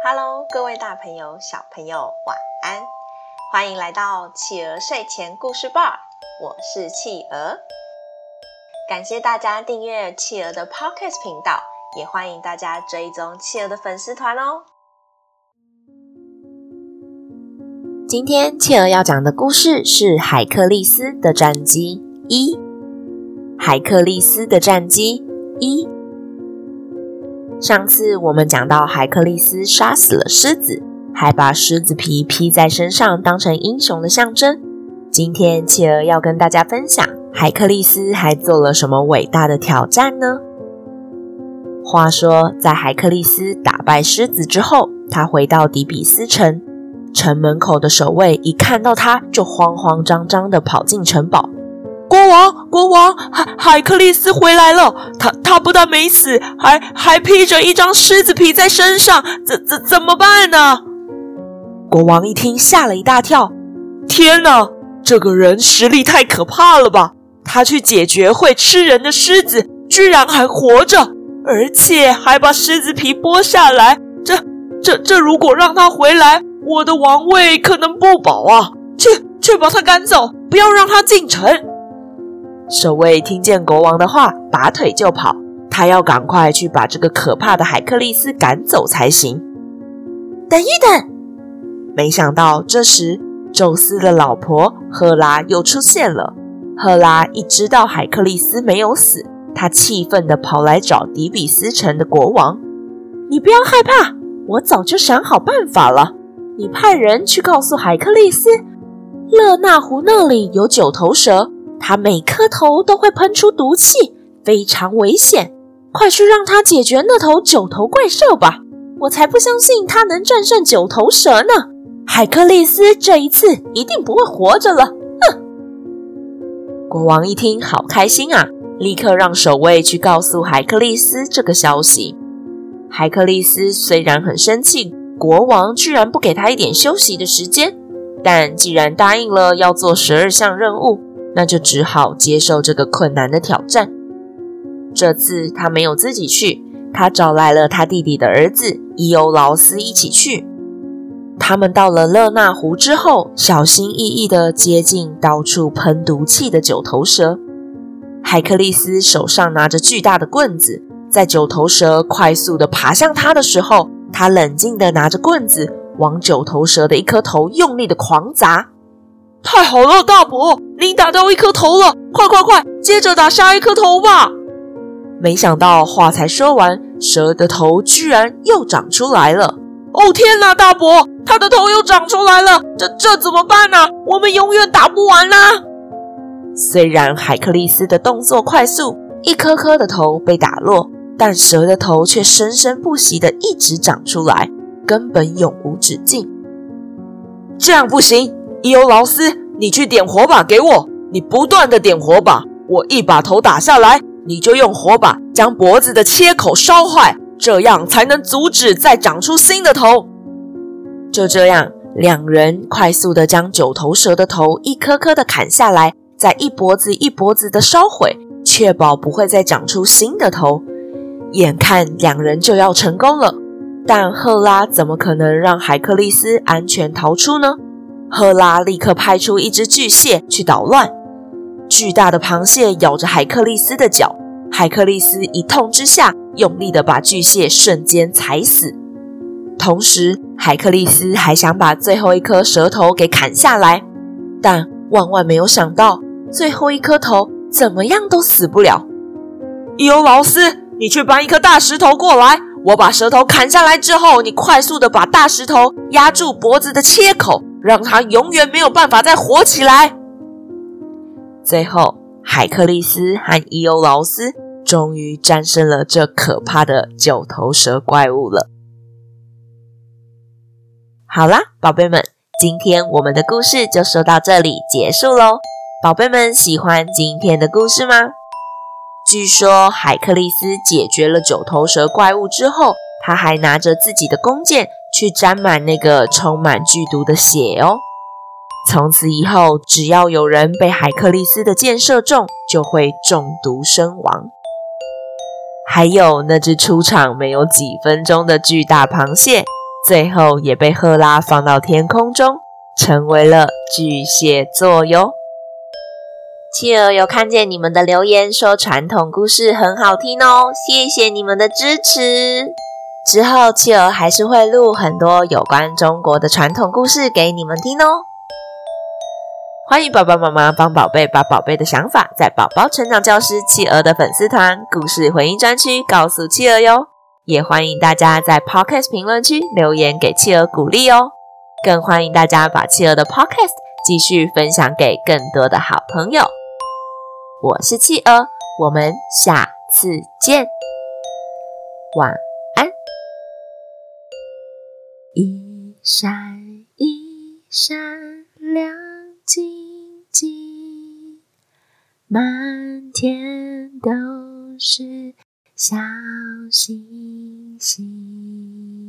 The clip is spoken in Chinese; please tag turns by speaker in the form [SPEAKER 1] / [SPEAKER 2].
[SPEAKER 1] Hello，各位大朋友、小朋友，晚安！欢迎来到企鹅睡前故事吧，我是企鹅。感谢大家订阅企鹅的 Podcast 频道，也欢迎大家追踪企鹅的粉丝团哦。今天企鹅要讲的故事是《海克利斯的战机一》。海克利斯的战机一。上次我们讲到海克力斯杀死了狮子，还把狮子皮披在身上当成英雄的象征。今天企鹅要跟大家分享，海克力斯还做了什么伟大的挑战呢？话说，在海克力斯打败狮子之后，他回到底比斯城。城门口的守卫一看到他，就慌慌张张地跑进城堡。国王，国王，海海克利斯回来了。他他不但没死，还还披着一张狮子皮在身上。怎怎怎么办呢？国王一听，吓了一大跳。天哪，这个人实力太可怕了吧！他去解决会吃人的狮子，居然还活着，而且还把狮子皮剥下来。这这这，如果让他回来，我的王位可能不保啊！去去把他赶走，不要让他进城。守卫听见国王的话，拔腿就跑。他要赶快去把这个可怕的海克利斯赶走才行。等一等！没想到这时，宙斯的老婆赫拉又出现了。赫拉一知道海克利斯没有死，她气愤地跑来找底比斯城的国王：“你不要害怕，我早就想好办法了。”你派人去告诉海克利斯，勒纳湖那里有九头蛇，它每颗头都会喷出毒气，非常危险。快去让他解决那头九头怪兽吧！我才不相信他能战胜九头蛇呢。海克利斯这一次一定不会活着了。哼！国王一听，好开心啊，立刻让守卫去告诉海克利斯这个消息。海克利斯虽然很生气。国王居然不给他一点休息的时间，但既然答应了要做十二项任务，那就只好接受这个困难的挑战。这次他没有自己去，他找来了他弟弟的儿子伊欧劳斯一起去。他们到了勒纳湖之后，小心翼翼地接近到处喷毒气的九头蛇。海克利斯手上拿着巨大的棍子，在九头蛇快速地爬向他的时候，他冷静地拿着棍子往九头蛇的一颗头用力地狂砸。太好了，大伯，您打掉一颗头了！快快快，接着打下一颗头吧！没想到话才说完，蛇的头居然又长出来了。哦天哪，大伯，他的头又长出来了！这这怎么办呢？我们永远打不完啦！虽然海克利斯的动作快速，一颗颗的头被打落。但蛇的头却生生不息地一直长出来，根本永无止境。这样不行，伊欧劳斯，你去点火把给我。你不断的点火把，我一把头打下来，你就用火把将脖子的切口烧坏，这样才能阻止再长出新的头。就这样，两人快速的将九头蛇的头一颗颗的砍下来，再一脖子一脖子的烧毁，确保不会再长出新的头。眼看两人就要成功了，但赫拉怎么可能让海克利斯安全逃出呢？赫拉立刻派出一只巨蟹去捣乱。巨大的螃蟹咬着海克利斯的脚，海克利斯一痛之下，用力的把巨蟹瞬间踩死。同时，海克利斯还想把最后一颗蛇头给砍下来，但万万没有想到，最后一颗头怎么样都死不了。伊欧劳斯。你去搬一颗大石头过来，我把舌头砍下来之后，你快速的把大石头压住脖子的切口，让他永远没有办法再活起来。最后，海克力斯和伊欧劳斯终于战胜了这可怕的九头蛇怪物了。好啦，宝贝们，今天我们的故事就说到这里结束喽。宝贝们喜欢今天的故事吗？据说海克力斯解决了九头蛇怪物之后，他还拿着自己的弓箭去沾满那个充满剧毒的血哦。从此以后，只要有人被海克力斯的箭射中，就会中毒身亡。还有那只出场没有几分钟的巨大螃蟹，最后也被赫拉放到天空中，成为了巨蟹座哟。企鹅有看见你们的留言，说传统故事很好听哦，谢谢你们的支持。之后企鹅还是会录很多有关中国的传统故事给你们听哦。欢迎爸爸妈妈帮宝贝把宝贝的想法，在宝宝成长教师企鹅的粉丝团故事回应专区告诉企鹅哟。也欢迎大家在 Podcast 评论区留言给企鹅鼓励哦。更欢迎大家把企鹅的 Podcast 继续分享给更多的好朋友。我是企鹅，我们下次见，晚安。一闪一闪亮晶晶，满天都是小星星。